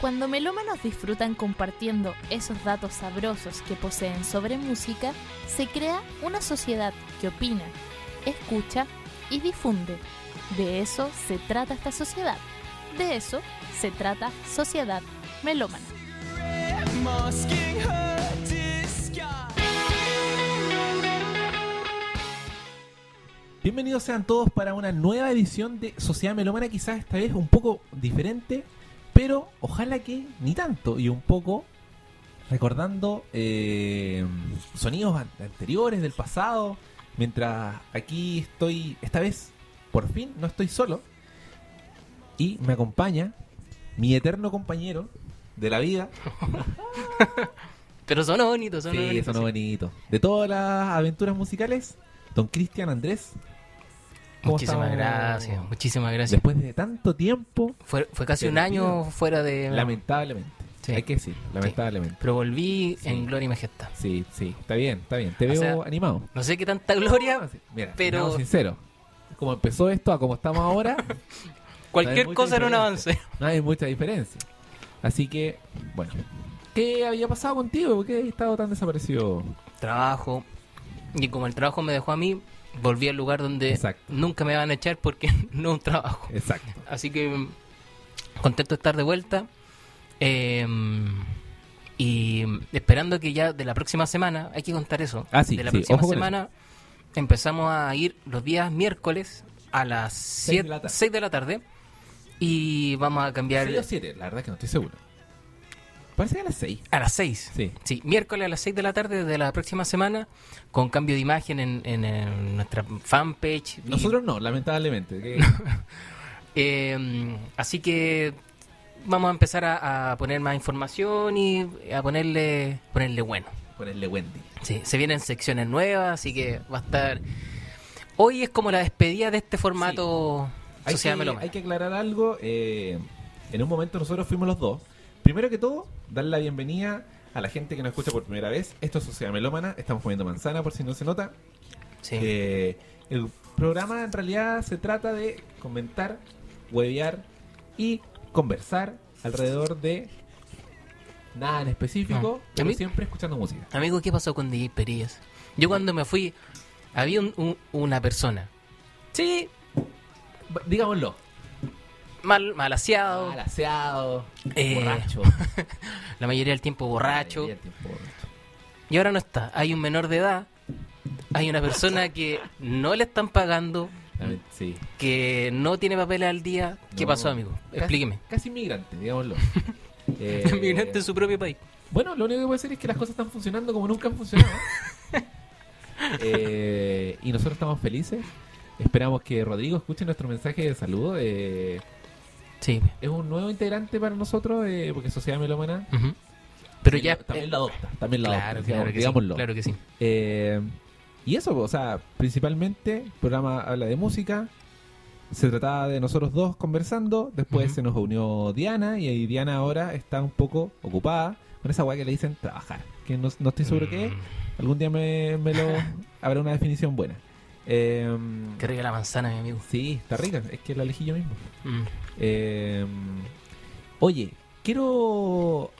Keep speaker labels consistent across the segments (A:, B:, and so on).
A: Cuando melómanos disfrutan compartiendo esos datos sabrosos que poseen sobre música, se crea una sociedad que opina, escucha y difunde. De eso se trata esta sociedad. De eso se trata Sociedad Melómana.
B: Bienvenidos sean todos para una nueva edición de Sociedad Melómana, quizás esta vez un poco diferente, pero ojalá que ni tanto, y un poco recordando eh, sonidos an- anteriores del pasado, mientras aquí estoy, esta vez, por fin, no estoy solo, y me acompaña mi eterno compañero de la vida,
C: Pero son bonitos, son
B: sí, sonó
C: sí.
B: bonito, de todas las aventuras musicales, don Cristian Andrés. ¿Cómo
C: Muchísimas
B: estamos?
C: gracias, muchísimas gracias.
B: Después de tanto tiempo,
C: Fue, fue casi un año fuera de...
B: lamentablemente.
C: Sí.
B: Hay que decir, lamentablemente.
C: Pero volví
B: Sí.
C: en gloria y majestad.
B: Sí, sí, está bien, está bien. Te
C: O
B: veo
C: sea,
B: animado.
C: No sé qué tanta gloria,
B: sí. Mira,
C: pero-
B: sincero. Como empezó esto a como estamos ahora,
C: cualquier cosa era un avance.
B: no hay mucha diferencia. Así que, bueno. ¿Qué había pasado contigo? ¿Por qué has estado tan desaparecido?
C: Trabajo. Y como el trabajo me dejó a mí, volví al lugar donde
B: Exacto.
C: nunca me van a echar porque no es un trabajo.
B: Exacto.
C: Así que mm, contento de estar de vuelta. Eh, y esperando que ya de la próxima semana, hay que contar eso.
B: Ah, sí,
C: de la
B: sí,
C: próxima semana empezamos a ir los días miércoles a las
B: Seis
C: 6
B: de la tarde.
C: de la tarde. Y vamos a cambiar
B: ¿Seis o siete? La verdad que no estoy seguro. Parece que a las seis.
C: a las 6.
B: Sí.
C: Sí, miércoles a las 6 de la tarde de la próxima semana, con cambio de imagen en, en, en nuestra fanpage. Y-
B: Nosotros no, lamentablemente. que-
C: Eh, así que vamos a empezar a, a poner más información y a ponerle ponerle bueno.
B: Ponerle Wendy.
C: Sí, se vienen secciones nuevas, así que va a estar... Hoy es como la despedida de este formato
B: Hay
C: Sociedad
B: que, hay que aclarar algo. eh, en un momento nosotros fuimos los dos. Primero que todo, darle la bienvenida a la gente que nos escucha por primera vez. Esto es Sociedad Melómana. Estamos comiendo manzana por si no se nota.
C: Sí.
B: Eh, el programa en realidad se trata de comentar, huevear y conversar alrededor de nada en específico,
C: No.
B: pero
C: A mí-
B: siempre escuchando música.
C: Amigo, ¿qué pasó con DJ Perillas? Yo cuando me fui, había un- un- una persona. Sí,
B: Digámoslo.
C: Mal, mal aseado,
B: Malaseado,
C: Eh,
B: borracho.
C: la mayoría del tiempo borracho.
B: Ay, el tiempo borracho.
C: Y ahora no está. Hay un menor de edad. Hay una persona que no le están pagando,
B: Sí.
C: que no tiene papeles al día. ¿Qué pasó, amigo?
B: Casi-
C: Explíqueme.
B: Casi inmigrante, digámoslo. Eh,
C: Migrante en su propio país.
B: Bueno, lo único que puedo decir es que las cosas están funcionando como nunca han funcionado. Eh, y nosotros estamos felices. Esperamos que Rodrigo escuche nuestro mensaje de saludo. Eh,
C: Sí.
B: es un nuevo integrante para nosotros, eh, porque Sociedad Melómana
C: Ujú. Pero
B: sí,
C: ya.
B: también
C: eh,
B: lo adopta. También lo
C: claro,
B: adopta,
C: claro
B: digamos-
C: que
B: digámoslo.
C: sí. Claro que sí.
B: Eh, y eso, o sea, principalmente, el programa habla de música. Se trataba de nosotros dos conversando. Después se nos unió Diana. Y ahí Diana ahora está un poco ocupada con esa weá que le dicen trabajar. Que no, no estoy seguro qué es.
C: Mm,
B: Algún día me, me lo habrá una definición buena. Eh,
C: Qué rica la manzana, mi amigo.
B: sí, está rica. Es que la elegí yo mismo.
C: Mm.
B: Eh, oye, quiero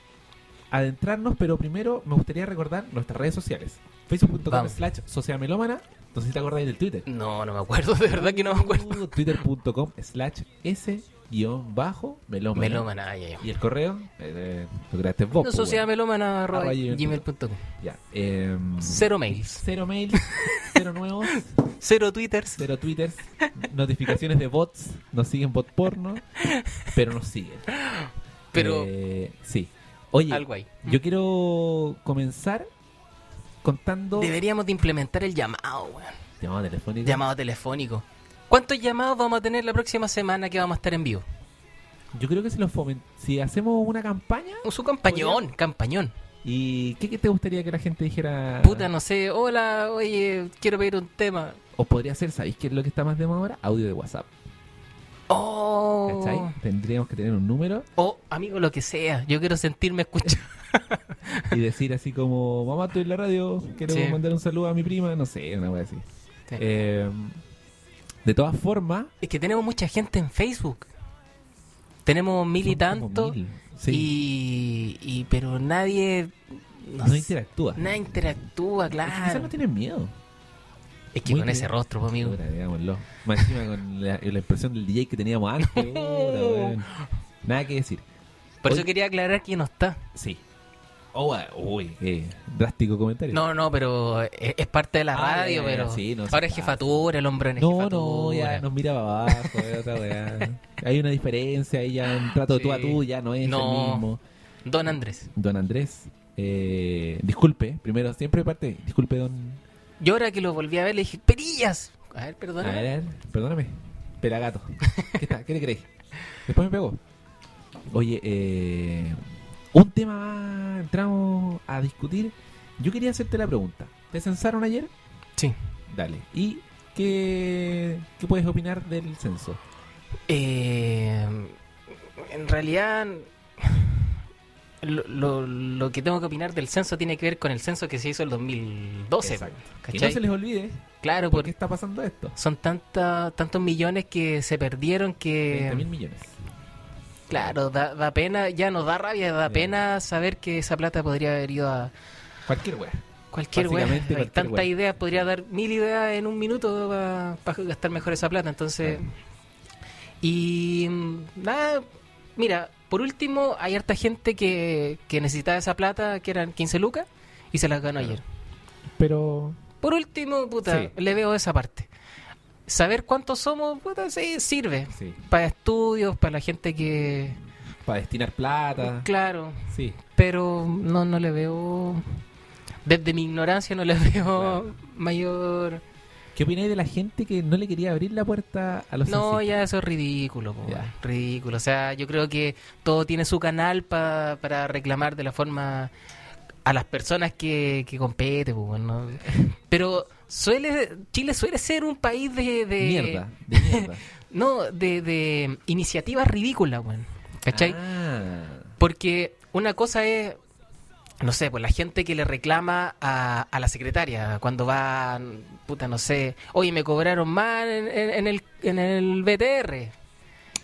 B: adentrarnos, pero primero me gustaría recordar nuestras redes sociales. Facebook.com slash Sociedad Melómana. No sé si te acordáis del Twitter.
C: No, no me acuerdo, de verdad que no me acuerdo.
B: Uh, Twitter.com slash S guion bajo melómana. Y el correo, eh, creaste vos. po,
C: Sociedad
B: weón.
C: melómana
B: gmail
C: gmail.com.
B: Ya. em,
C: Cero mails.
B: Cero mails, cero nuevos,
C: Cero twitters.
B: cero twitters, notificaciones de bots, nos siguen bot porno, pero nos siguen.
C: Pero
B: Eh, sí. Oye,
C: algo ahí.
B: yo quiero comenzar contando.
C: Deberíamos de implementar el llamado, weón.
B: Llamado telefónico.
C: Llamado telefónico. ¿Cuántos llamados vamos a tener la próxima semana que vamos a estar en vivo?
B: Yo creo que si, lo fomen- si hacemos una campaña.
C: Su campañón, campañón.
B: ¿Y qué, qué te gustaría que la gente dijera?
C: Puta, no sé, hola, oye, quiero pedir un tema.
B: O podría ser, ¿sabéis qué es lo que está más de moda ahora? Audio de WhatsApp.
C: Oh,
B: ¿Cachai? Tendríamos que tener un número
C: oh, amigo, lo que sea. Yo quiero sentirme escuchado.
B: y decir así como: Mamá, estoy en la radio, quiero
C: Sí.
B: mandar un saludo a mi prima. No sé, una wea así.
C: Sí.
B: Eh, de todas formas,
C: Es que tenemos mucha gente en Facebook. tenemos mil y tanto,
B: mil. Sí.
C: y, y- pero nadie...
B: no, interactúa.
C: Nadie interactúa,
B: Es que Quizás
C: claro.
B: no tienen miedo.
C: Es que
B: Muy
C: con ese rostro, pues, amigo.
B: Digámoslo. Más encima con la, la impresión del DJ que teníamos antes. Nada que decir.
C: Por eso
B: Oye.
C: quería aclarar que no está.
B: Sí. Oh, ah, uy, qué drástico comentario.
C: No, no, pero es, es parte de la
B: Ah,
C: radio, pero
B: sí, no, sí
C: ahora es jefatura, el hombre no es
B: no,
C: jefatura.
B: no, ya nos mira para abajo. es otra weá. Hay una diferencia ahí ya un trato de tú a tú, ya no es
C: No.
B: el mismo.
C: Don Andrés.
B: Don Andrés, eh, disculpe, primero, siempre parte, disculpe, don.
C: Yo ahora que lo volví a ver le dije, ¡Perillas! A ver,
B: A ver, a ver, perdóname, pelagato. ¿Qué, está? ¿Qué te crees? Después me pegó. Oye, eh, un tema más entramos a discutir. Yo quería hacerte la pregunta. ¿Te censaron ayer?
C: Sí.
B: Dale. ¿Y qué, qué puedes opinar del censo?
C: Eh, en realidad, lo, lo- lo que tengo que opinar del censo tiene que ver con el censo que se hizo el 2012.
B: Exacto. Que no se les olvide
C: Claro,
B: por
C: porque
B: qué está pasando esto.
C: son tanta, tantos millones que se perdieron
B: 30
C: que...
B: mil millones.
C: Claro, da, da pena, ya nos da rabia, da
B: Sí.
C: pena saber que esa plata podría haber ido a
B: Cualquier wea.
C: cualquier wea. Hay tantas ideas, podría dar mil ideas en un minuto para gastar mejor esa plata. Entonces,
B: Claro.
C: y mm, nada, mira, por último, hay harta gente que, que necesitaba esa plata, que eran 15 lucas, y se las ganó
B: Claro.
C: ayer.
B: Pero
C: Por último, puta,
B: Sí.
C: le veo esa parte. Saber cuántos somos, puta, sí, sirve.
B: sí,
C: Para estudios, para la gente que...
B: para destinar plata.
C: Claro,
B: Sí.
C: pero no, no le veo... Desde mi ignorancia no le veo
B: Claro.
C: mayor...
B: ¿Qué opináis de la gente que no le quería abrir la puerta a los
C: No, ya eso es ridículo, po, ridículo. O sea, yo creo que todo tiene su canal pa- para reclamar de la forma a las personas que, que compete, po, ¿no? Pero suele Chile suele ser un país de, de
B: Mierda, de mierda.
C: no, de, de iniciativas ridículas, weón. ¿Cachai?
B: Ah,
C: Porque una cosa es, no sé, pues la gente que le reclama a, a la secretaria cuando va, puta, no sé, oye, me cobraron mal en, en- en el, en el BTR.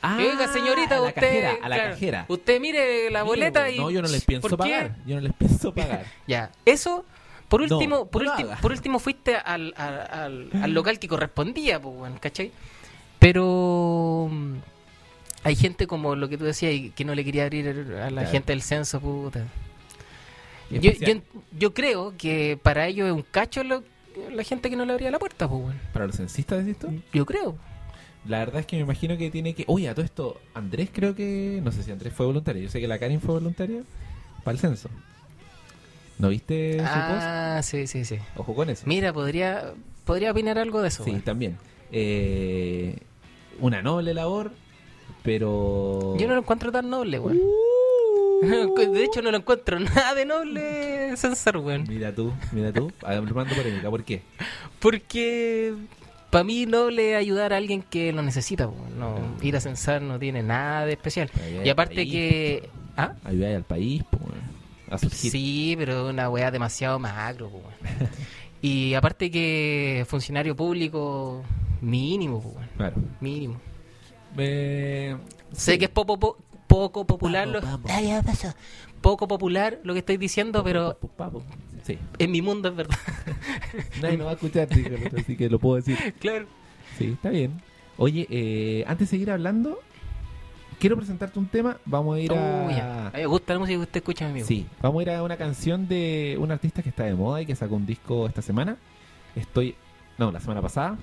B: Ah,
C: Oiga, señorita,
B: a la
C: usted.
B: cajera, a la
C: claro,
B: cajera.
C: Usted mire la
B: Mire,
C: boleta
B: weón,
C: y.
B: No, yo no les pienso
C: ¿por qué?
B: pagar. Yo no les pienso pagar.
C: Ya, eso. Por
B: No,
C: último, por,
B: no
C: último por último fuiste al, al, al- al local que correspondía, pues, ¿cachai? Pero mm, hay gente como lo que tú decías que no le quería abrir a la
B: Claro.
C: gente del censo, puta. Yo, yo, yo creo que para ellos es un cacho lo- la gente que no le abría la puerta, pues.
B: ¿Para los censistas decís tú?
C: Yo creo.
B: La verdad es que me imagino que tiene que... Oye, a todo esto, Andrés creo que... No sé si Andrés fue voluntario. Yo sé que la Karin fue voluntaria para el censo. ¿No viste su post?
C: Ah, sí, sí, sí.
B: Ojo con eso.
C: Mira, podría, podría opinar algo de eso,
B: Sí, también. Eh, una noble labor, pero...
C: Yo no lo encuentro tan noble, weón. De hecho, no lo encuentro nada de noble censar, weón.
B: Mira tú, mira tú, armando polémica, ¿por qué?
C: Porque para mí noble es ayudar a alguien que lo necesita. No, ir a censar no tiene nada de especial.
B: Ayudar
C: Y aparte
B: país,
C: que... ¿Ah?
B: Ayudar al país, pues, a surgir.
C: Sí, pero una weá demasiado macro, po, weón. Y aparte que funcionario público mínimo, po, weón.
B: Claro.
C: Mínimo.
B: Eh,
C: Sé
B: sí.
C: que es poco, po- poco popular
B: Vamos,
C: lo,
B: vamos.
C: Ah, ya pasó. poco popular lo que estoy diciendo, pero.
B: Sí.
C: en mi mundo es verdad.
B: Nadie nos va a escuchar, así que lo puedo decir.
C: claro.
B: Sí, está bien. Oye, eh, antes de seguir hablando, quiero presentarte un tema. Vamos a ir
C: Oh,
B: a...
C: ya. A mí me gusta la música que usted escucha, mi amigo.
B: Sí, vamos a ir a una canción de un artista que está de moda y que sacó un disco esta semana. Estoy, no, la semana pasada.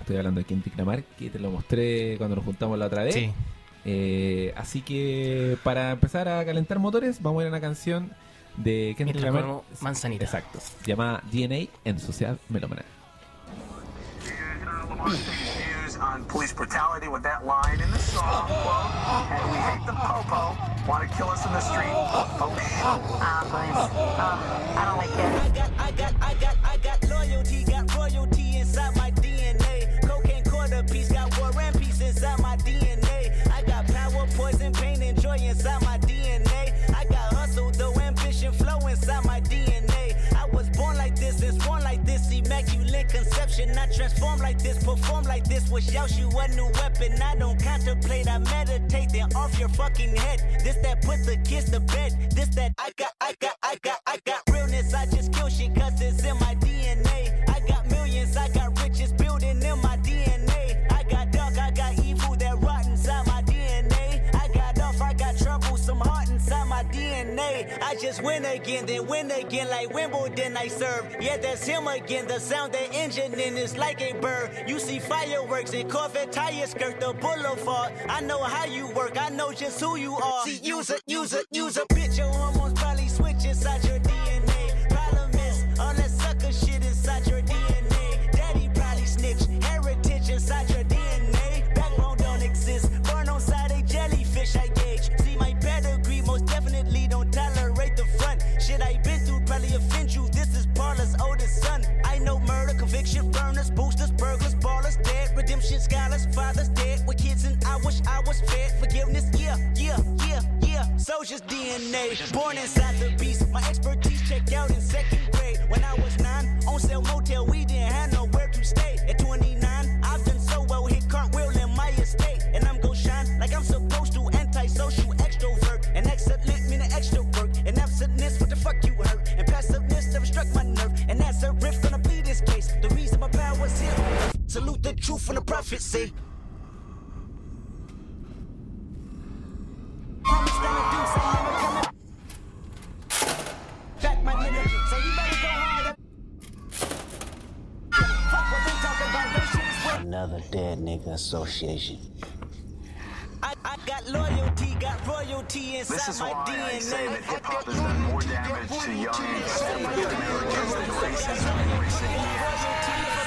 B: Estoy hablando de Kendrick Lamar, que te lo mostré cuando nos juntamos la otra vez.
C: Sí.
B: Eh, así que para empezar a calentar motores, vamos a ir a una canción de Kendrick Lamar.
C: manzanita.
B: Exacto, llamada DNA en Sociedad Melómana.
D: On police brutality with that line in the song. Quote, and we hate the popo. Want to kill us in the street? Oh,
E: Ah, pues, ah, I don't like it.
F: Should not transform like this, perform like this. Wish out you a new weapon. I don't contemplate, I meditate, then off your fucking head. This that put the kids to bed. This that I got, I got, I got, I got realness. I just kill shit Just win again, then win again like Wimbledon I serve. Yeah, that's him again. The sound that engine in is like a bird. You see fireworks and Corvette tires skirt the boulevard. I know how you work, I know just who you are. See, use a, use a, use a bitch. Your hormones probably switch inside your dead, scholars, fathers dead with kids, and I wish I was fed. Forgiveness, yeah, yeah, yeah, yeah. Soldier's DNA, born inside the beast. My expertise checked out in second grade. When I was nine, on sale motel, we didn't have nowhere to stay. That shit is what
G: Another dead nigga association.
F: I, I got loyalty, got royalty inside
D: This is
F: my
D: why I say that hip hop has done more damage to young African Americans than racism in recent years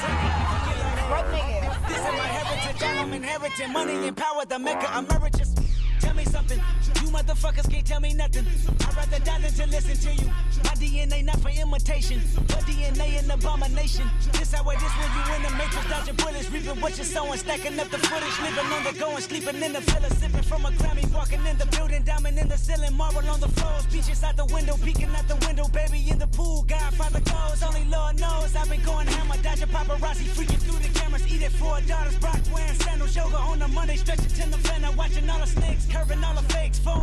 F: inheritance. I'm inheriting money and power, the maker. I'm meriting motherfuckers can't tell me nothing. I'd rather die than to listen to you. My DNA not for imitation, but DNA an abomination. This how it is when you in the matrix, dodging bullets, reaping what you're sowing, stacking up the footage, living on the go and sleeping in the villa, sipping from a Grammy, walking in the building, diamond in the ceiling, marble on the floors, beaches out the window, peeking out the window, baby in the pool, Godfather goes, only Lord knows. I've been going hammer, dodging paparazzi, freaking through the cameras, eating four daughters, Brock wearing sandals, yoga on a Monday, stretching to November, watching all the snakes, curving all the fakes, phone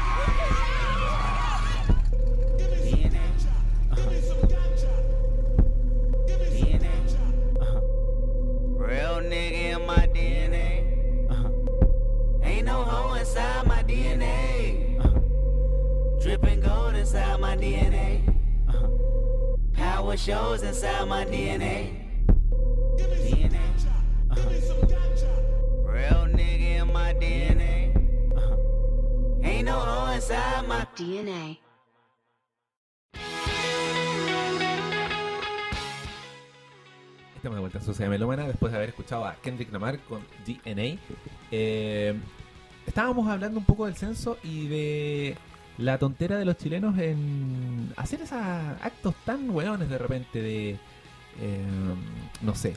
F: Shows inside my DNA. DNA. Real nigga my DNA. No
E: DNA.
B: Estamos de vuelta en Sociedad Melómana después de haber escuchado a Kendrick Lamar con DNA. Eh, estábamos hablando un poco del censo y de la tontera de los chilenos en hacer esos actos tan hueones de repente de... eh, no sé.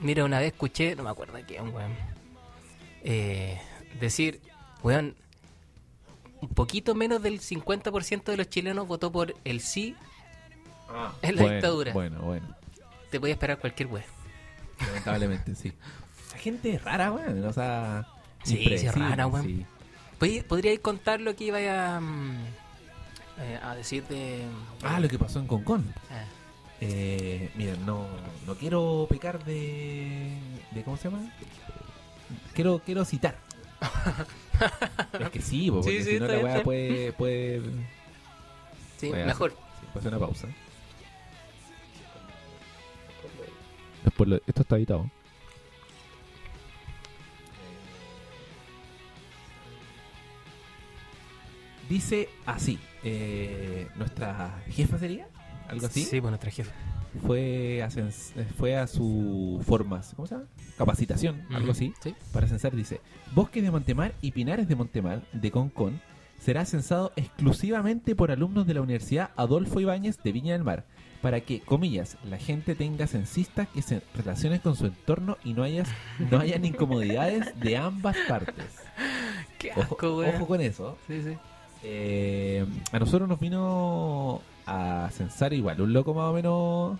C: Mira, una vez escuché, no me acuerdo quién, weón. eh, decir, weón, un poquito menos del 50% de los chilenos votó por el sí. En la
B: bueno,
C: dictadura.
B: Bueno, bueno.
C: Te podía esperar cualquier weón.
B: Lamentablemente, sí. La gente es rara, weón. O sea...
C: Sí, sí, es rara, weón.
B: sí.
C: Podría- ¿Podríais contar lo que iba a, mm, eh, a decir de...
B: Ah, lo que pasó en Concón.
C: Ah,
B: Eh, miren, no, no quiero pecar de, de. ¿Cómo se llama? Quiero, quiero citar. es que sí, po, porque
C: Sí, sí,
B: si no la weá puede, puede,
C: sí,
B: puede
C: mejor.
B: hacer- sí, puede hacer una pausa. Después lo- esto está editado. Dice así, eh, nuestra jefa sería, algo así.
C: Sí, pues nuestra jefa.
B: fue a, fue a su formas, ¿cómo se llama? Capacitación, algo así,
C: Sí.
B: para censar, dice, Bosques de Montemar y Pinares de Montemar, de Concón, será censado exclusivamente por alumnos de la Universidad Adolfo Ibáñez de Viña del Mar, para que, comillas, la gente tenga censistas que se relacionen con su entorno y no, hayas, no hayan incomodidades de ambas partes.
C: Qué
B: Ojo,
C: asco, weón.
B: ojo con eso.
C: Sí, sí.
B: Eh, a nosotros nos vino a censar igual, un loco más o menos,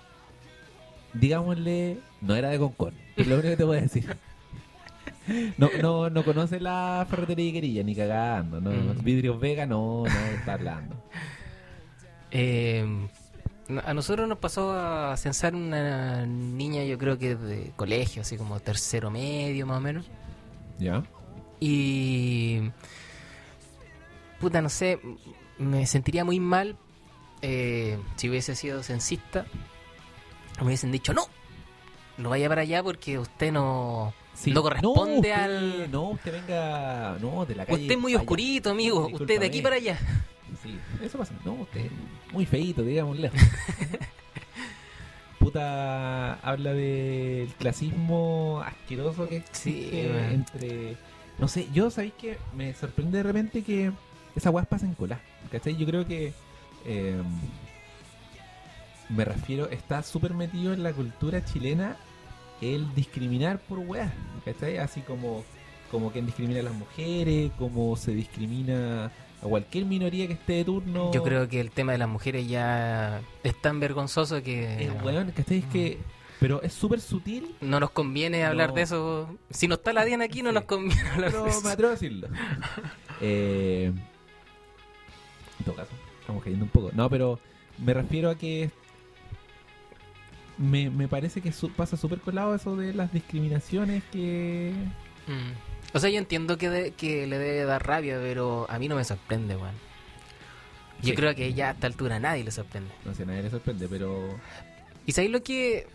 B: digámosle, no era de Concón, es lo único que te voy a decir. No, no, no conoce la ferretería y querilla, ni cagando, no,
C: Mm.
B: vidrios Vega no, no está hablando.
C: Eh, a nosotros nos pasó a censar una niña, yo creo que de colegio, así como tercero medio más o menos.
B: ¿Ya?
C: Y. Puta, no sé, me sentiría muy mal eh, si hubiese sido censista. Me hubiesen dicho, no, no vaya para allá porque usted no,
B: Sí.
C: no corresponde
B: usted-
C: al.
B: No, usted venga, no, de la calle.
C: Usted es muy oscurito, amigo. Usted de aquí para allá.
B: Sí, eso pasa. No, usted es muy feito, digámosle. Puta, habla del clasismo asqueroso que
C: Sí,
B: existe
C: man.
B: entre... No sé, yo sabéis que me sorprende de repente que esas weas pasan cola. ¿Cachai? Yo creo que... eh, me refiero, está súper metido en la cultura chilena el discriminar por weas. ¿Cachai? Así como, como quien discrimina a las mujeres, como se discrimina a cualquier minoría que esté de turno.
C: Yo creo que el tema de las mujeres ya es tan vergonzoso que
B: Es weón, ¿cachai? Es que. Pero es súper sutil.
C: no nos conviene hablar
B: No.
C: de eso. Si no está la Diana aquí, no
B: Sí.
C: nos conviene hablar
B: Pero
C: de eso.
B: me atrevo a decirlo. Eh, todo caso, estamos cayendo un poco. No, pero me refiero a que. Me, me parece que su- pasa súper colado eso de las discriminaciones que.
C: Mm. O sea, yo entiendo que, de- que le debe dar rabia, pero a mí no me sorprende, weón. Yo
B: Sí.
C: creo que ya a esta altura a nadie le sorprende.
B: No sé, a nadie le sorprende, pero.
C: ¿Y sabéis lo que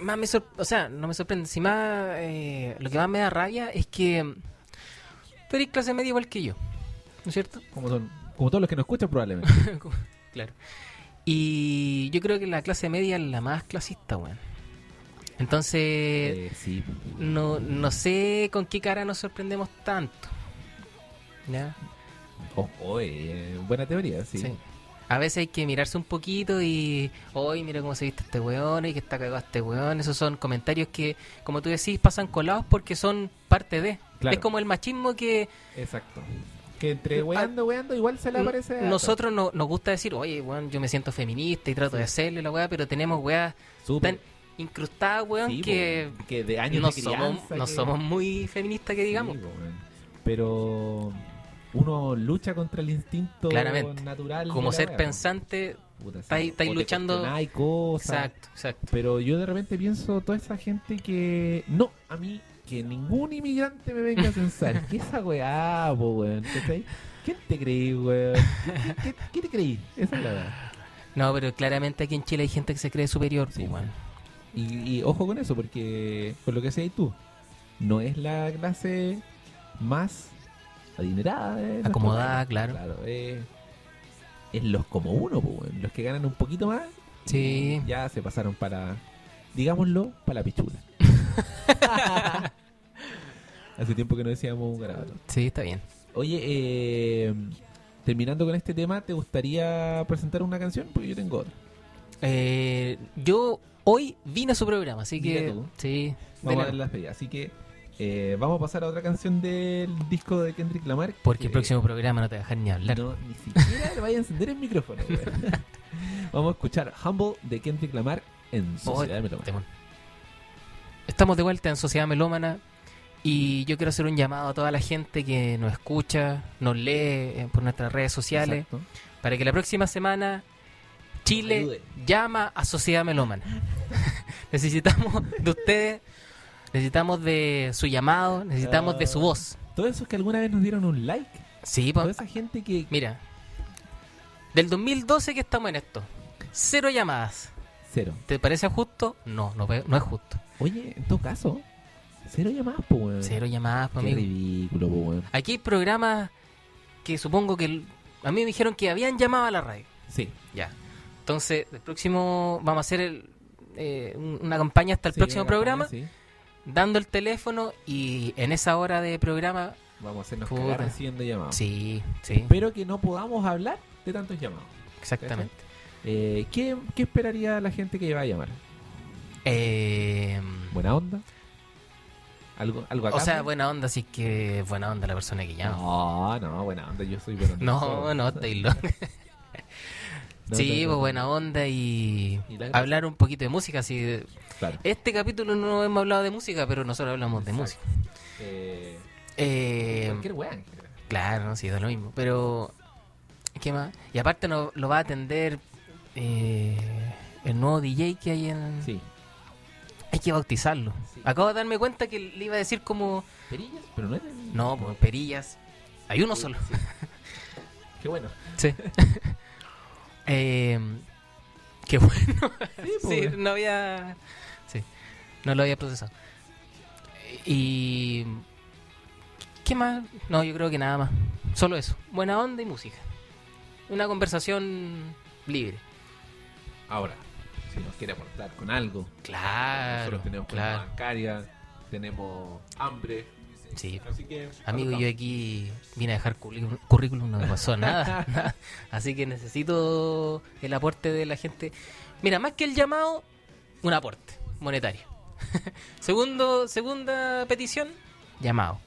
C: más me sorprende? O sea, no me sorprende. Si más. eh, lo que más me da rabia es que. Tú eres clase media igual que yo. ¿No es cierto?
B: Como son. Como todos los que nos escuchan, probablemente.
C: claro. Y yo creo que la clase media es la más clasista, weón. Entonces.
B: Eh, sí.
C: No, no sé con qué cara nos sorprendemos tanto. ¿Ya?
B: Oh, oh, eh, buena teoría, sí.
C: Sí. A veces hay que mirarse un poquito y, hoy mira cómo se viste este weón y que está cagado este weón. Esos son comentarios que, como tú decís, pasan colados porque son parte de.
B: Claro.
C: Es como el machismo que
B: Exacto. Que entre weando, weando, igual se le aparece. a-
C: nosotros no, nos gusta decir, oye, weón, yo me siento feminista y trato de hacerle la weá, pero tenemos weas
B: Súper.
C: tan incrustadas, weón,
B: Sí,
C: que
B: po, que de años
C: no
B: de
C: somos, no
B: que-
C: somos muy feministas que
B: Sí,
C: digamos.
B: po, weón. Pero uno lucha contra el instinto
C: Claramente.
B: natural.
C: como
B: de la
C: ser
B: wea,
C: pensante,
B: po. Puta, sí.
C: estáis- estáis
B: O te
C: luchando-
B: cuestionáis cosas.
C: exacto, exacto.
B: Pero yo de repente pienso toda esa gente que. No, a mí, que ningún inmigrante me venga a censar. ¿Qué esa weá, po, weón? ¿Cachai? ¿Quién te creí, weón? ¿Qué, qué- qué te creí? Esa es la weá.
C: No, pero claramente aquí en Chile hay gente que se cree superior,
B: Sí,
C: weón.
B: Y, y ojo con eso, porque con lo que decías tú, no es la clase más adinerada, nuestro
C: Acomodada, claro.
B: Claro, eh, es los como uno, po, los que ganan un poquito más,
C: Sí.
B: ya se pasaron para, digámoslo, para la pichula. Hace tiempo que no decíamos un garabato.
C: Sí, está bien.
B: Oye, eh, terminando con este tema, ¿te gustaría presentar una canción? Porque yo tengo otra.
C: Eh, yo hoy vine a su programa, así que
B: tú.
C: sí.
B: Vamos a dar las pedidas. Así que eh, vamos a pasar a otra canción del disco de Kendrick Lamar.
C: Porque
B: que-
C: el próximo programa no te va a dejar ni hablar.
B: No, ni siquiera le vaya a encender el micrófono. vamos a escuchar Humble de Kendrick Lamar en
C: Oh,
B: Sociedad Melómana.
C: temón. Estamos de vuelta en Sociedad Melómana y yo quiero hacer un llamado a toda la gente que nos escucha, nos lee eh, por nuestras redes sociales,
B: Exacto.
C: para que la próxima semana Chile
B: ayude.
C: llama a Sociedad Melómana. necesitamos de ustedes, necesitamos de su llamado, necesitamos de su
B: Ah.
C: voz.
B: Todos esos que alguna vez nos dieron un like.
C: Sí,
B: Toda
C: pues,
B: esa gente que.
C: mira, del 2012 que estamos en esto, cero llamadas.
B: Cero.
C: ¿Te parece justo? No, no, no es justo.
B: Oye, en todo caso, cero llamadas, po, weón.
C: Cero llamadas, pues,
B: Qué
C: amigo.
B: ridículo, po, weón.
C: Aquí hay programas que supongo que... el- A mí me dijeron que habían llamado a la radio.
B: Sí.
C: Ya. Entonces, el próximo, vamos a hacer el, eh, un- una campaña hasta el
B: Sí,
C: próximo programa,
B: sí.
C: dando el teléfono y en esa hora de programa,
B: Vamos a hacernos
C: Puta.
B: cagar recibiendo llamados.
C: sí, sí,
B: Pero que no podamos hablar de tantos llamados.
C: exactamente.
B: Eh, ¿qué, qué esperaría la gente que va a llamar?
C: Eh,
B: ¿Buena onda? ¿Algo, algo a
C: o sea, buena onda, si es que es buena onda la persona que llama.
B: No, no, buena onda, yo soy buena onda.
C: No, no, loco.
B: No,
C: sí, pues buena onda y, hablar un poquito de música. Así,
B: Claro.
C: este capítulo no hemos hablado de música, pero nosotros hablamos de música.
B: Eh,
C: Eh,
B: cualquier weá.
C: claro, sí, da lo mismo. Pero, ¿qué más? Y aparte no, lo va a atender eh, el nuevo DJ que hay en...
B: Sí.
C: Hay que bautizarlo.
B: Sí.
C: Acabo de darme cuenta que le iba a decir como...
B: ¿Perillas? Pero no es el-
C: No, pues perillas. Hay uno solo.
B: Sí. Qué bueno.
C: Sí. eh, qué bueno.
B: Sí,
C: Sí,
B: pues.
C: no había. Sí, no lo había procesado. Y. ¿Qué más? No, yo creo que nada más. Solo eso. Buena onda y música. Una conversación libre.
B: Ahora, si nos quiere aportar con algo.
C: Claro.
B: Nosotros tenemos
C: claro.
B: bancaria, tenemos hambre.
C: Sí.
B: Así que.
C: Amigo, yo aquí vine a dejar currículum, currículum, no me pasó nada, nada. Así que necesito el aporte de la gente. Mira, más que el llamado, un aporte monetario. Segundo, segunda petición, llamado.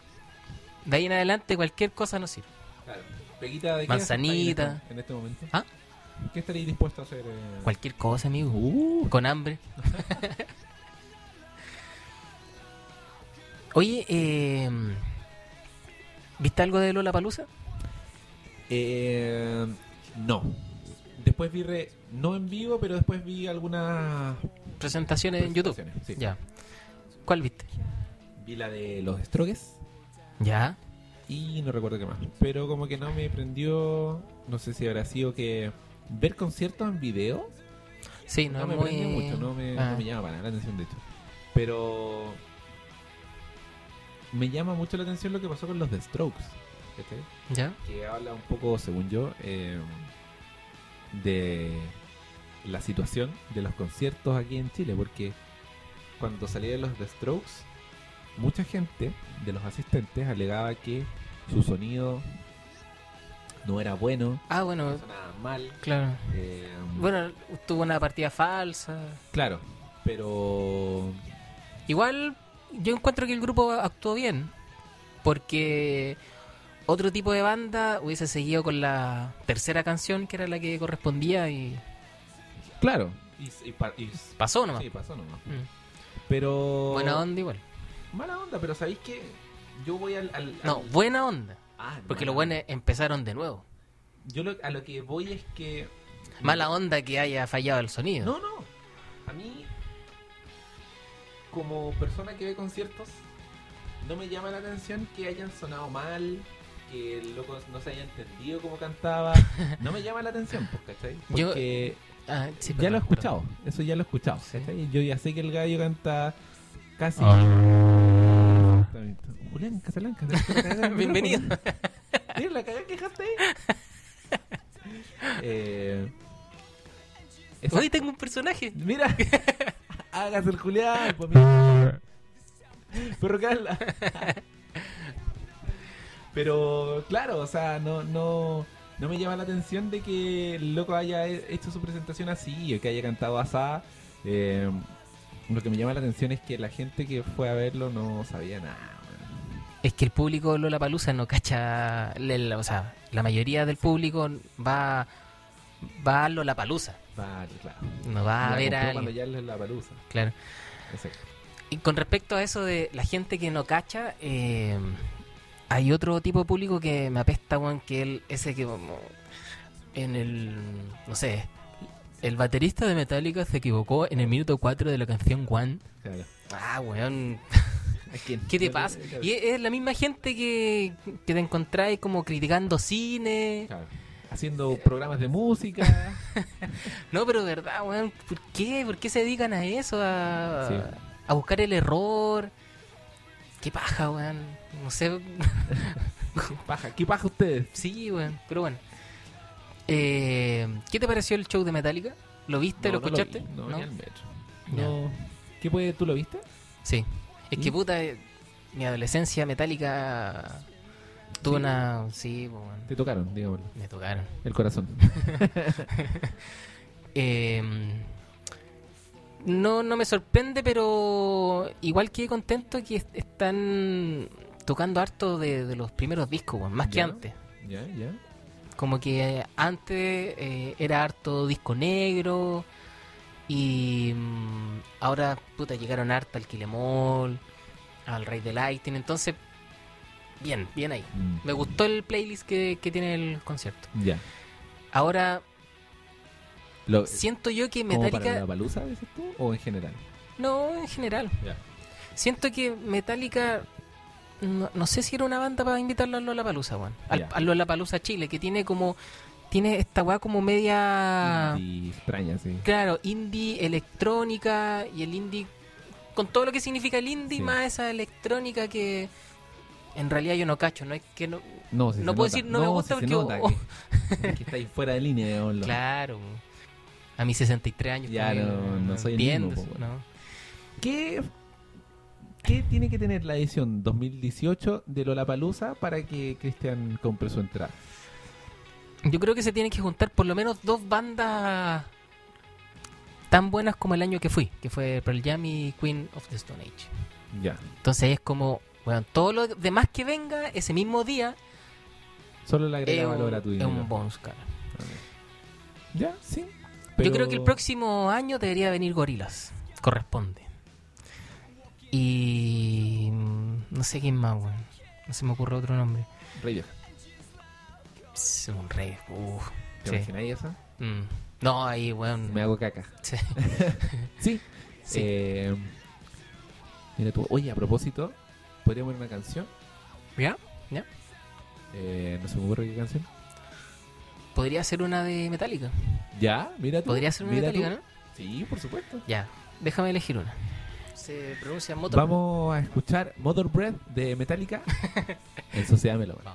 C: De ahí en adelante cualquier cosa nos sirve.
B: Claro. Peguita de qué
C: Manzanita.
B: este- en este momento.
C: ¿Ah?
B: ¿Qué estaréis dispuesto a hacer? eh?
C: Cualquier cosa, amigo.
B: Uh,
C: Con hambre. Oye, eh, ¿viste algo de Lola Palusa?
B: eh, no. Después vi, re- no en vivo, pero después vi algunas
C: Presentaciones en YouTube.
B: sí.
C: Ya. ¿Cuál viste?
B: Vi la de los Strogues
C: Ya.
B: y no recuerdo qué más. Pero como que no me prendió, no sé si habrá sido que ver conciertos en video
C: Sí, no,
B: me
C: muy...
B: prende mucho, no me,
C: Ah.
B: no me llama para nada la atención de hecho. Pero me llama mucho la atención lo que pasó con los The Strokes. ¿cachai?
C: ¿Ya?
B: que habla un poco, según yo, eh, de la situación de los conciertos aquí en Chile, porque cuando salieron los The Strokes, mucha gente de los asistentes alegaba que su sonido no era bueno,
C: Ah, bueno,
B: sonaba mal.
C: claro.
B: eh,
C: Bueno, tuvo una partida falsa.
B: claro, pero
C: Igual, yo encuentro que el grupo actuó bien. Porque otro tipo de banda hubiese seguido con la tercera canción, que era la que correspondía, y
B: claro, y, y pa- y-
C: pasó nomás.
B: sí, pasó nomás.
C: Mm.
B: Pero
C: Buena onda igual.
B: mala onda, pero sabéis que yo voy al, al-
C: No, buena onda.
B: Ah,
C: Porque los buenos empezaron de nuevo.
B: Yo lo- a lo que voy es que.
C: Mala onda que haya fallado el sonido.
B: No, no. A mí, como persona que ve conciertos, no me llama la atención que hayan sonado mal, que el loco no se haya entendido cómo cantaba. No me llama la atención, pues, ¿cachai?
C: Yo-
B: Porque
C: Ah, sí,
B: ya lo he
C: perdón,
B: escuchado, eso ya lo he escuchado,
C: Sí.
B: ¿cachai? Yo ya sé que el gallo canta casi. Julián Casablanca.
C: Bienvenido.
B: Mira la cagada que dejaste ahí. eh, esa-
C: Hoy tengo un personaje.
B: Mira, hágase el Julián, pues mira. Carla. Pero claro, o sea, no, no, no me llama la atención de que el loco haya he- hecho su presentación así o que haya cantado asá. Eh, lo que me llama la atención es que la gente que fue a verlo no sabía nada.
C: Es que el público Lola Palusa no cacha. le- la- o sea, la mayoría del público va va a Lola Palusa.
B: Vale, claro.
C: No va a ver a
B: cuando ya es la palusa.
C: Claro.
B: Exacto.
C: Y con respecto a eso de la gente que no cacha, eh, hay otro tipo de público que me apesta, weón, que el, ese que como en el, no sé, el baterista de Metallica se equivocó en el minuto 4 de la canción One.
B: Claro.
C: Ah, weón,
B: ¿A quién?
C: ¿qué te pasa? Y es, la misma gente que, que te encontráis como criticando cine.
B: Claro. Haciendo programas de música.
C: No, pero verdad, weón, ¿por qué? ¿Por qué se dedican a eso? A,
B: Sí.
C: a buscar el error. Qué paja, weón. No sé.
B: Paja, ¿qué paja ustedes?
C: Sí, weón, pero bueno. Eh, ¿Qué te pareció el show de Metallica? ¿Lo viste?
B: No,
C: ¿Lo
B: no
C: escuchaste?
B: vi, no,
C: ¿No?
B: ni al metro. No. ¿Qué puede, ¿Tú lo viste?
C: Sí. Es que puta, eh, mi adolescencia metálica tuvo
B: Sí.
C: una. Sí, pues, bueno,
B: Te tocaron, digámoslo.
C: me tocaron.
B: El corazón.
C: Eh, no, no me sorprende, pero igual que contento que est- están tocando harto de, de los primeros discos, weón, más que
B: Ya.
C: antes.
B: ya, ya.
C: Como que antes eh, era harto disco negro y mm, ahora puta llegaron harto al Kilemol, al Rey de Lighting, entonces bien, bien ahí.
B: Mm,
C: Me gustó el playlist que, que tiene el concierto.
B: Ya.
C: Ahora
B: Lo,
C: siento yo que
B: ¿Como para
C: Metallica
B: la palusa, dices tú? ¿O en general?
C: no en general.
B: Ya.
C: Siento que Metallica no, no sé si era una banda para invitarlo a Lollapalooza, weón. Al,
B: Ya.
C: a Lollapalooza Chile, que tiene como tiene esta weá como media
B: Y extraña, sí.
C: Claro, indie, electrónica y el indie con todo lo que significa el indie
B: Sí.
C: más esa electrónica que en realidad yo no cacho, no es que no
B: No, si
C: No puedo
B: nota.
C: decir no me gusta
B: si
C: porque-
B: nota que, que estáis fuera de línea, digámoslo.
C: claro. A mis 63 años
B: Ya, no- no soy el
C: entiendo
B: mismo, po,
C: ¿no?
B: ¿Qué, ¿Qué tiene que tener la edición 2018 de Lollapalooza para que Cristian compre su entrada?
C: Yo creo que se tienen que juntar por lo menos dos bandas tan buenas como el año que fui, que fue Pearl Jam y Queen of the Stone Age.
B: Ya.
C: Entonces es como, bueno, todo lo demás que venga ese mismo día
B: Solo le agrega valor a tu
C: es un bonus, cara.
B: Ya, sí.
C: Yo creo que el próximo año debería venir Gorilas. Corresponde. Y. mm, No sé quién más, weón. No se me ocurre otro nombre.
B: Radiohead.
C: Es un rey. Uf.
B: ¿Te
C: Sí.
B: imagináis eso?
C: Mm. No, ahí, weón.
B: Me hago caca.
C: Sí.
B: Sí.
C: Sí.
B: Eh, mira tú. Oye, a propósito, podríamos poner una canción.
C: ¿Ya? ¿Ya?
B: Eh, no se me ocurre qué canción.
C: Podría ser una de Metallica.
B: Ya, mira tú.
C: Podría ser una de Metallica,
B: tú.
C: ¿no?
B: Sí, por supuesto.
C: Ya. Déjame elegir una. Se pronuncia Motor.
B: Vamos a escuchar Mother Breath de Metallica en Sociedad Melómana.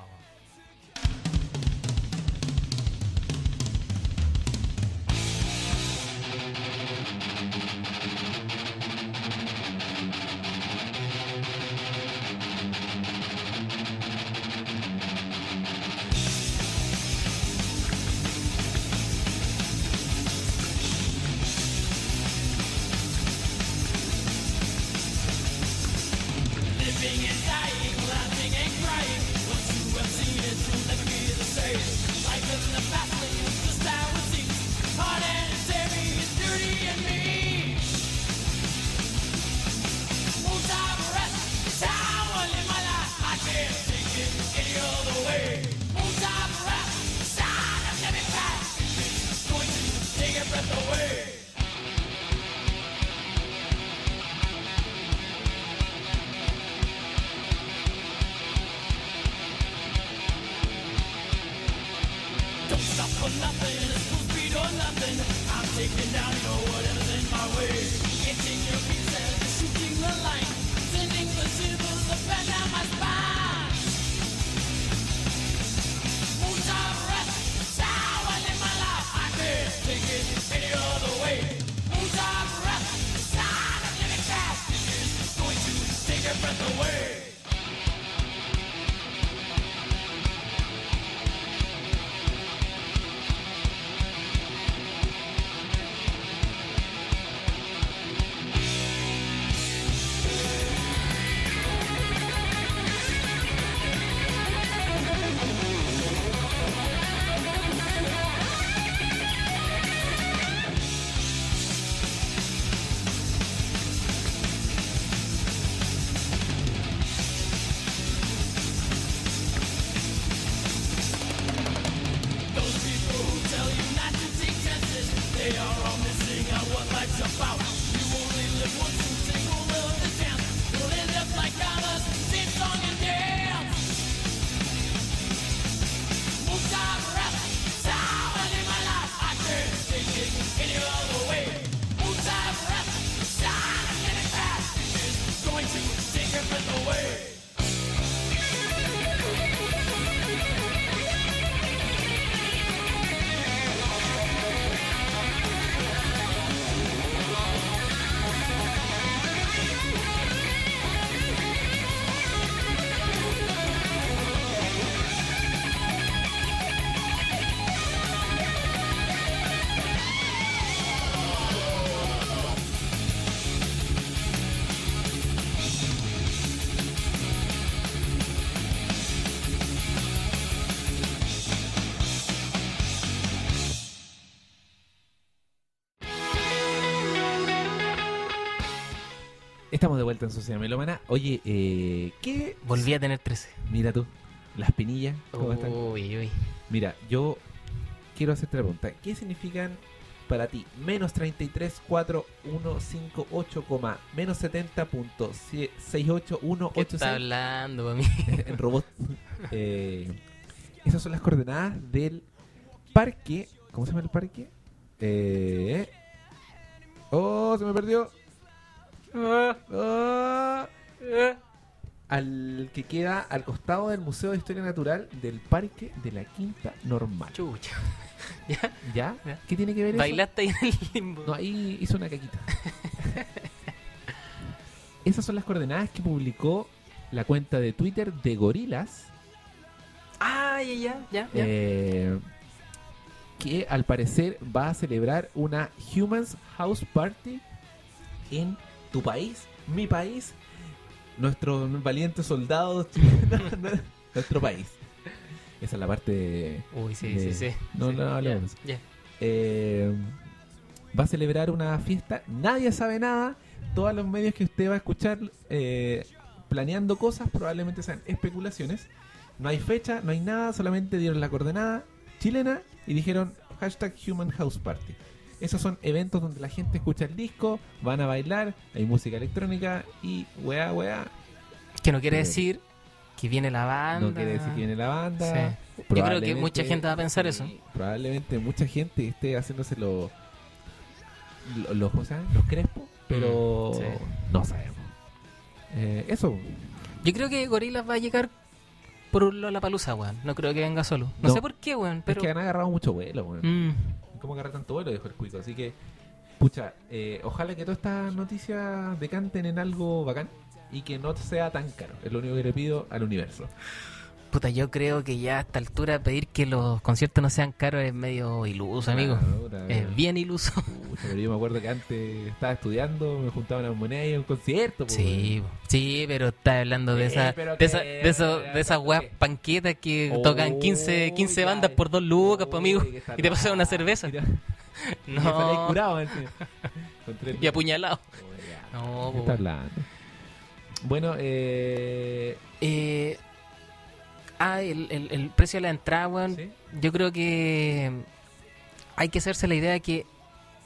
B: Estamos de vuelta en Sociedad Melómana. Oye, eh, ¿qué?
C: Volví a tener 13.
B: Mira tú, las pinillas. ¿cómo están?
C: Uy, uy.
B: Mira, yo quiero hacerte la pregunta. ¿Qué significan para ti menos 334158, coma, menos 70.68186
C: ¿Qué está hablando, pa' mí?
B: en robot? Eh, esas son las coordenadas del parque. ¿Cómo se llama el parque? Eh, oh, se me perdió. Al que queda al costado del Museo de Historia Natural del Parque de la Quinta Normal.
C: Chucha.
B: ¿Ya?
C: Ya.
B: ¿Qué tiene que ver eso?
C: Bailaste ahí en el limbo.
B: No, ahí hizo una caquita. Esas son las coordenadas que publicó la cuenta de Twitter de Gorilas,
C: Ah, ya, ya, ya. ya.
B: eh, que al parecer va a celebrar una Humans House Party en tu país, mi país, nuestro valiente soldado chileno, nuestro país. Esa es la parte de-
C: Uy, sí,
B: de-
C: sí, sí.
B: No,
C: Sí,
B: no, eh, va a celebrar una fiesta. Nadie sabe nada. Todos los medios que usted va a escuchar eh, planeando cosas probablemente sean especulaciones. No hay fecha, no hay nada, solamente dieron la coordenada chilena y dijeron hashtag Human House Party. Esos son eventos donde la gente escucha el disco, van a bailar, hay música electrónica y weá, weá.
C: Que no quiere decir que viene la banda.
B: No quiere decir que viene la banda.
C: Sí. Yo creo que mucha gente va a pensar
B: sí,
C: eso.
B: Probablemente mucha gente esté haciéndose los lo, lo- ¿cómo se llama? los crespos, pero
C: Mm, sí.
B: no sabemos. Eh, eso.
C: Yo creo que Gorillaz va a llegar por un Lollapalooza, weón. No creo que venga solo. No,
B: No.
C: sé por qué, weón, pero...
B: Es que han agarrado mucho vuelo, weón.
C: Mm,
B: ¿Cómo agarrar tanto vuelo? Dijo el cuico. Así que, pucha, eh, ojalá que todas estas noticias decanten en algo bacán y que no sea tan caro. Es lo único que le pido al universo.
C: Puta, yo creo que ya a esta altura pedir que los conciertos no sean caros es medio iluso, amigo.
B: Claro,
C: Es bien iluso.
B: pucha, pero yo me acuerdo que antes estaba estudiando, me juntaban a moneda y a un concierto. po,
C: Sí, sí, pero está hablando de
B: Eh,
C: esa, de, esa, de, eso- de esas weas panquetas que
B: Oh,
C: tocan 15, 15
B: ya,
C: bandas por dos lucas, pues, amigo, y te pasan una cerveza.
B: mira. Y
C: No,
B: curado. Con tres
C: y apuñalado.
B: Oh.
C: No,
B: ¿Qué está hablando? Bueno, eh...
C: Eh, ah, el, el- el precio de la entrada, weón.
B: ¿sí?
C: Yo creo que hay que hacerse la idea de que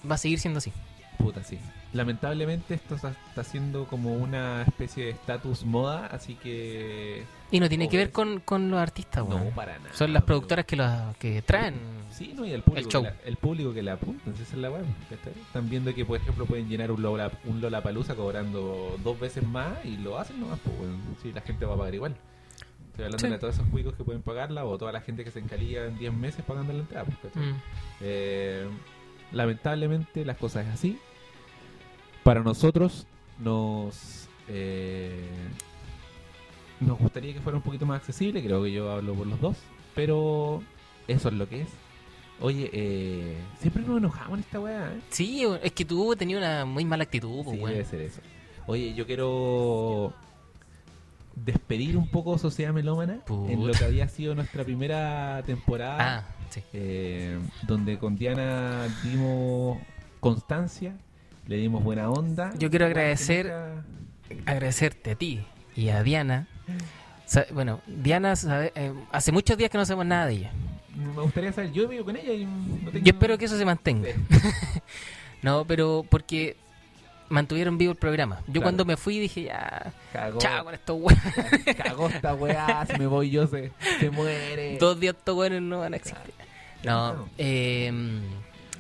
C: va a seguir siendo así.
B: Puta, sí. Lamentablemente esto está siendo como una especie de estatus moda, así que...
C: Y no tiene que ver con, con los artistas,
B: No, para nada.
C: Son las productoras que, los, que traen.
B: Sí, no, y el público,
C: El show.
B: Que la, el público que la apunta, entonces esa es la web. Están viendo que, por ejemplo, pueden llenar un Lola, un Lollapalooza cobrando dos veces más y lo hacen nomás, pues, bueno, sí, la gente va a pagar igual. Estoy hablando
C: Sí.
B: de todos esos cuicos que pueden pagarla o toda la gente que se encalilla en 10 meses pagando la entrada. pues.
C: Mm.
B: Eh, lamentablemente las cosas es así. Para nosotros nos eh, nos gustaría que fuera un poquito más accesible, creo que yo hablo por los dos, pero eso es lo que es. Oye, eh, siempre nos enojamos en esta weá, ¿eh?
C: Sí, es que tú tenías una muy mala actitud, pues,
B: Sí, debe ser eso. Oye, yo quiero despedir un poco Sociedad Melómana en lo que había sido nuestra primera temporada.
C: Ah, sí.
B: eh, donde con Diana dimos constancia, le dimos buena onda.
C: Yo quiero agradecer- Agradecerte a ti y a Diana. Bueno, Diana sabe- eh, hace muchos días que no sabemos nada de ella.
B: Me gustaría saber, yo vivo con ella y no tengo...
C: Yo espero que eso se mantenga.
B: Sí.
C: No, pero porque mantuvieron vivo el programa. Yo
B: Claro.
C: cuando me fui dije ya,
B: Cagó,
C: chao con estos weones.
B: cagó esta weá, si me voy yo se, se muere.
C: Dos días estos weones no van a existir. No, eh,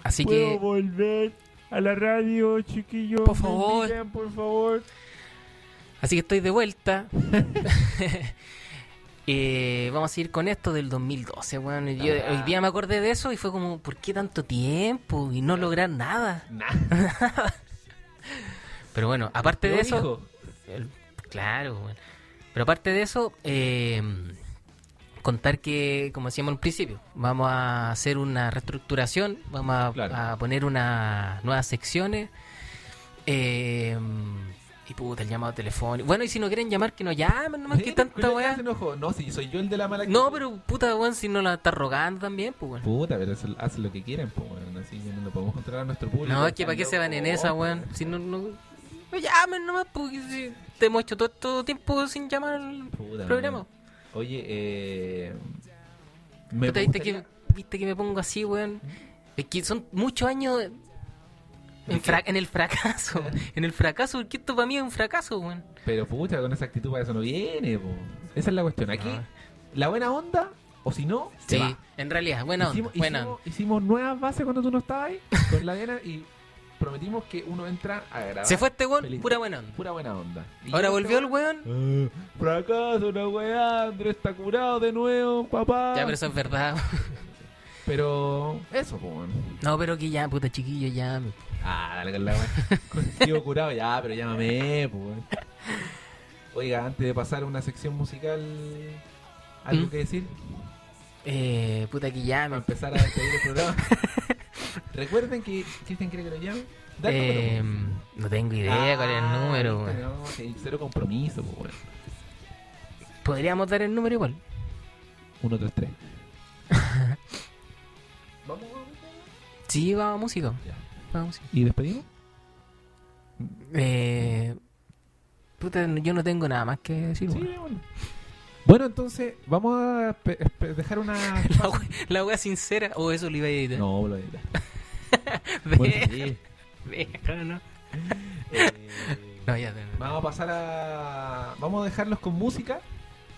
C: así
B: ¿Puedo
C: que
B: volver a la radio, chiquillo?
C: Por favor.
B: por favor.
C: así que estoy de vuelta. Eh, vamos a seguir con esto del 2012, weón. Y yo
B: Ah.
C: hoy día me acordé de eso y fue como, ¿por qué tanto tiempo? Y no lograr nada.
B: Nah,
C: Pero bueno, aparte de eso,
B: dijo.
C: El- claro, bueno. Pero aparte de eso, eh, contar que, como decíamos al principio, vamos a hacer una reestructuración, vamos a,
B: Claro.
C: a poner unas nuevas secciones. eh, y puta, el llamado telefónico. Bueno, y si no quieren llamar, que nos llamen, nomás que tanta weá.
B: No, si soy yo el de la mala
C: No, pero puta, weón, si no la está rogando también, pues, weón.
B: Puta, pero eso- hacen lo que quieren, pues, bueno, así que no lo podemos controlar a nuestro público.
C: No, es que para qué se van en esa,
B: pues.
C: weón. Si no, no, Pues llamen nomás, porque si te hemos hecho todo este tiempo sin llamar al
B: Puta,
C: programa.
B: man. Oye, eh. Me
C: Puta, ¿viste, que,
B: gustaría-
C: viste que me pongo así, weón. Es que son muchos años en,
B: ¿De
C: fra- en el fracaso. en el fracaso, porque esto para mí es un fracaso, weón.
B: Pero pucha, con esa actitud para eso no viene, po. Esa es la cuestión. Aquí,
C: Ah.
B: la buena onda, o si no, se
C: Sí,
B: va.
C: en realidad, buena onda. buena
B: hicimos- hicimos nuevas bases cuando tú no estabas ahí, con la Diana, y prometimos que uno entra a grabar.
C: Se fue este weón,
B: feliz.
C: pura buena onda.
B: Pura buena onda. Y
C: Ahora volvió el
B: weón. "Ah, fracaso, una weá, Andrés está curado de nuevo, papá.
C: Ya, pero eso es verdad.
B: Pero eso, po, weón.
C: No, pero que ya, puta chiquillo, ya.
B: Ah, dale con la weá. Sigo curado, ya, pero llámame, weón. Oiga, antes de pasar a una sección musical, ¿algo
C: ¿Mm?
B: que decir?
C: Eh, puta que ya.
B: Para empezar a despedir el programa. Recuerden que Cristian quiere que lo llame.
C: Eh, no tengo idea cuál es el
B: Ah,
C: número, weón.
B: no, cero compromiso, po, weón.
C: Podríamos dar el número igual.
B: 1, 3, 3. Vamos, vamos.
C: Sí, vamos a música.
B: Ya.
C: Vamos.
B: ¿Y despedimos?
C: Eh, puta, yo no tengo nada más que decir.
B: Sí, bueno. Bueno, entonces, vamos a dejar una.
C: La, we- la wea sincera, o eso lo iba a editar.
B: No, lo edita. Bueno, sí.
C: Deja, ¿no?
B: Eh,
C: No, ya, ya.
B: Vamos a pasar a. Vamos a dejarlos con música,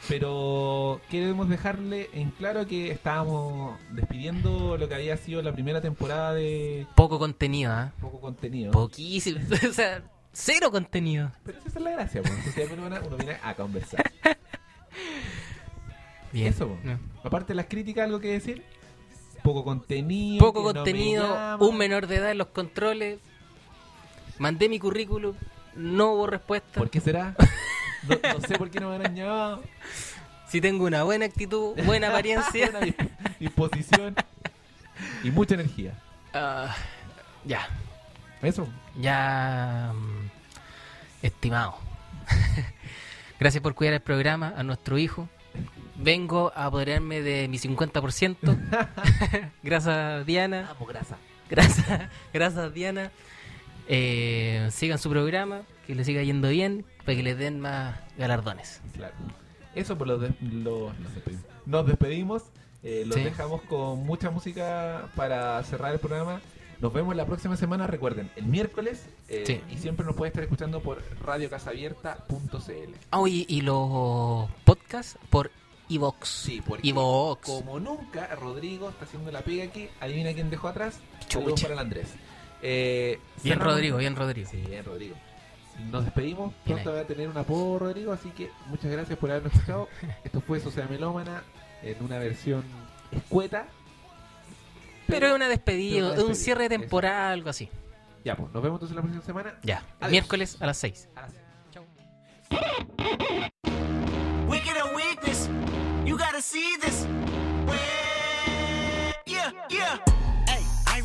B: pero queremos dejarle en claro que estábamos despidiendo lo que había sido la primera temporada de
C: Poco contenido, ¿ah?
B: poco contenido.
C: Poquísimo. o sea, cero contenido.
B: Pero esa es la gracia, pues. Uno viene a conversar.
C: Bien.
B: Eso, po.
C: No.
B: Aparte de las críticas, algo que decir. Poco contenido.
C: Poco
B: que no me
C: contenido, un menor de edad en los controles. Mandé mi currículum, no hubo respuesta.
B: ¿Por qué será? No, no sé por qué no me han llamado.
C: Si tengo una buena actitud, buena apariencia.
B: Buena disposición y mucha energía.
C: Ah, ya,
B: Eso.
C: ya. mm, Estimado. Gracias por cuidar el programa, a nuestro hijo. Vengo a apoderarme de mi 50%. Gracias, Diana.
B: Vamos, grasa.
C: Gracias, gracias Diana. Eh, sigan su programa, que le siga yendo bien, para que les den más galardones.
B: Claro. Eso por los, de- los- nos despedimos. Nos despedimos. eh, los
C: Sí.
B: dejamos con mucha música para cerrar el programa. Nos vemos la próxima semana. Recuerden, el miércoles. eh,
C: Sí.
B: Y siempre nos puede estar escuchando por radiocasabierta.cl.
C: Ah, y, y los podcasts por Evox.
B: Sí, porque
C: Evox.
B: como nunca, Rodrigo está haciendo la pega aquí. Adivina quién dejó atrás. Saludos para el Andrés. Eh,
C: Bien
B: cerramos-
C: Rodrigo, bien Rodrigo.
B: Sí, bien Rodrigo. Nos despedimos. Pronto va a tener un apodo Rodrigo, así que muchas gracias por habernos escuchado. Esto fue Sociedad Melómana en una versión escueta.
C: Pero es una despedida, es un cierre
B: eso.
C: temporal, algo así.
B: Ya, pues, nos vemos entonces la próxima semana.
C: Ya,
B: Adiós.
C: miércoles a las 6.
B: A las-
F: Wicked and weakness. You gotta see this. Yeah, yeah.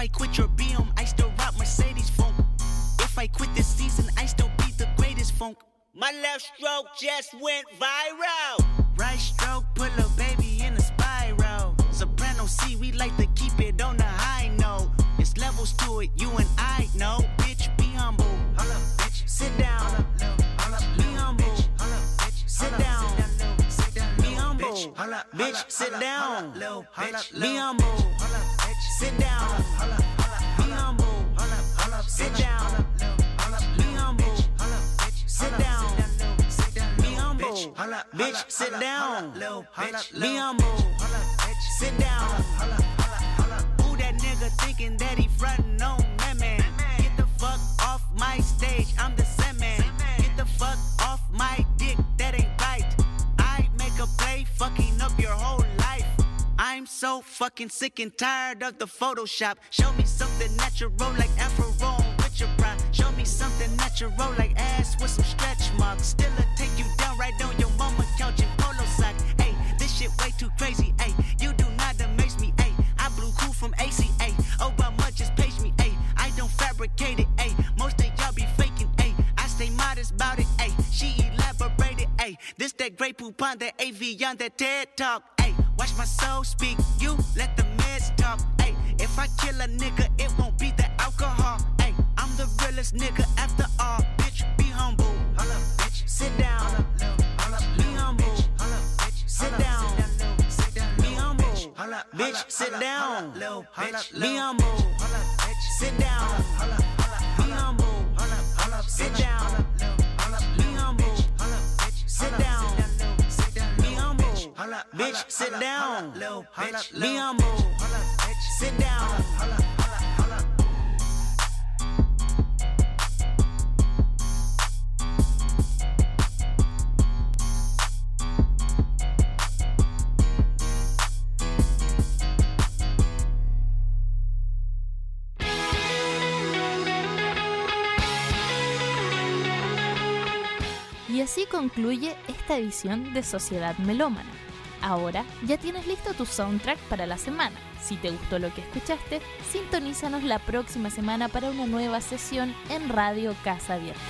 F: I quit your BM, I still rock Mercedes funk. If I quit this season, I still be the greatest funk. My left stroke just went viral. Right stroke put a baby in a spiral. Soprano C, we like to keep it on the high note. It's levels to it, you and I know. Bitch, be humble. Hold up, bitch. Sit down. Be humble. Sit down. Be humble. Bitch, sit down. Be humble. Sit down. Be humble. Sit down. Be humble. Sit down. Be humble. Bitch, sit down. Be humble. Sit down. Who that nigga thinking that he frontin' on that man? Get the fuck off my stage, I'm the same man. Get the fuck off my dick, that ain't right. I make a play, fucking up your whole. I'm so fucking sick and tired of the Photoshop. Show me something natural like Afro with your pride. me something natural like ass with some stretch marks. Still a take you down right on your mama couch in polo socks. Hey, this shit way too crazy. Hey, you do not amaze me. Hey, I blew cool from ACA. Oh, but much just page me. Hey, I don't fabricate it. Hey, most of y'all be faking. Hey, I stay modest about it. Hey, she elaborated. Hey, this that great poop on that AV on that TED talk. Hey, watch my soul speak. You let the meds talk. Hey, if I kill a nigga, it won't be the alcohol. Hey, I'm the realest nigga after all. Bitch, be humble. Hold up, bitch. Sit down. Be humble. Bitch, Sit down. Be humble. Bitch, sit down. Be humble. Sit down. Be humble. Sit down. Bitch, sit down. Be humble. Sit down.
A: Y así concluye esta edición de Sociedad Melómana. Ahora ya tienes listo tu soundtrack para la semana. Si te gustó lo que escuchaste, sintonízanos la próxima semana para una nueva sesión en Radio Casa Abierta.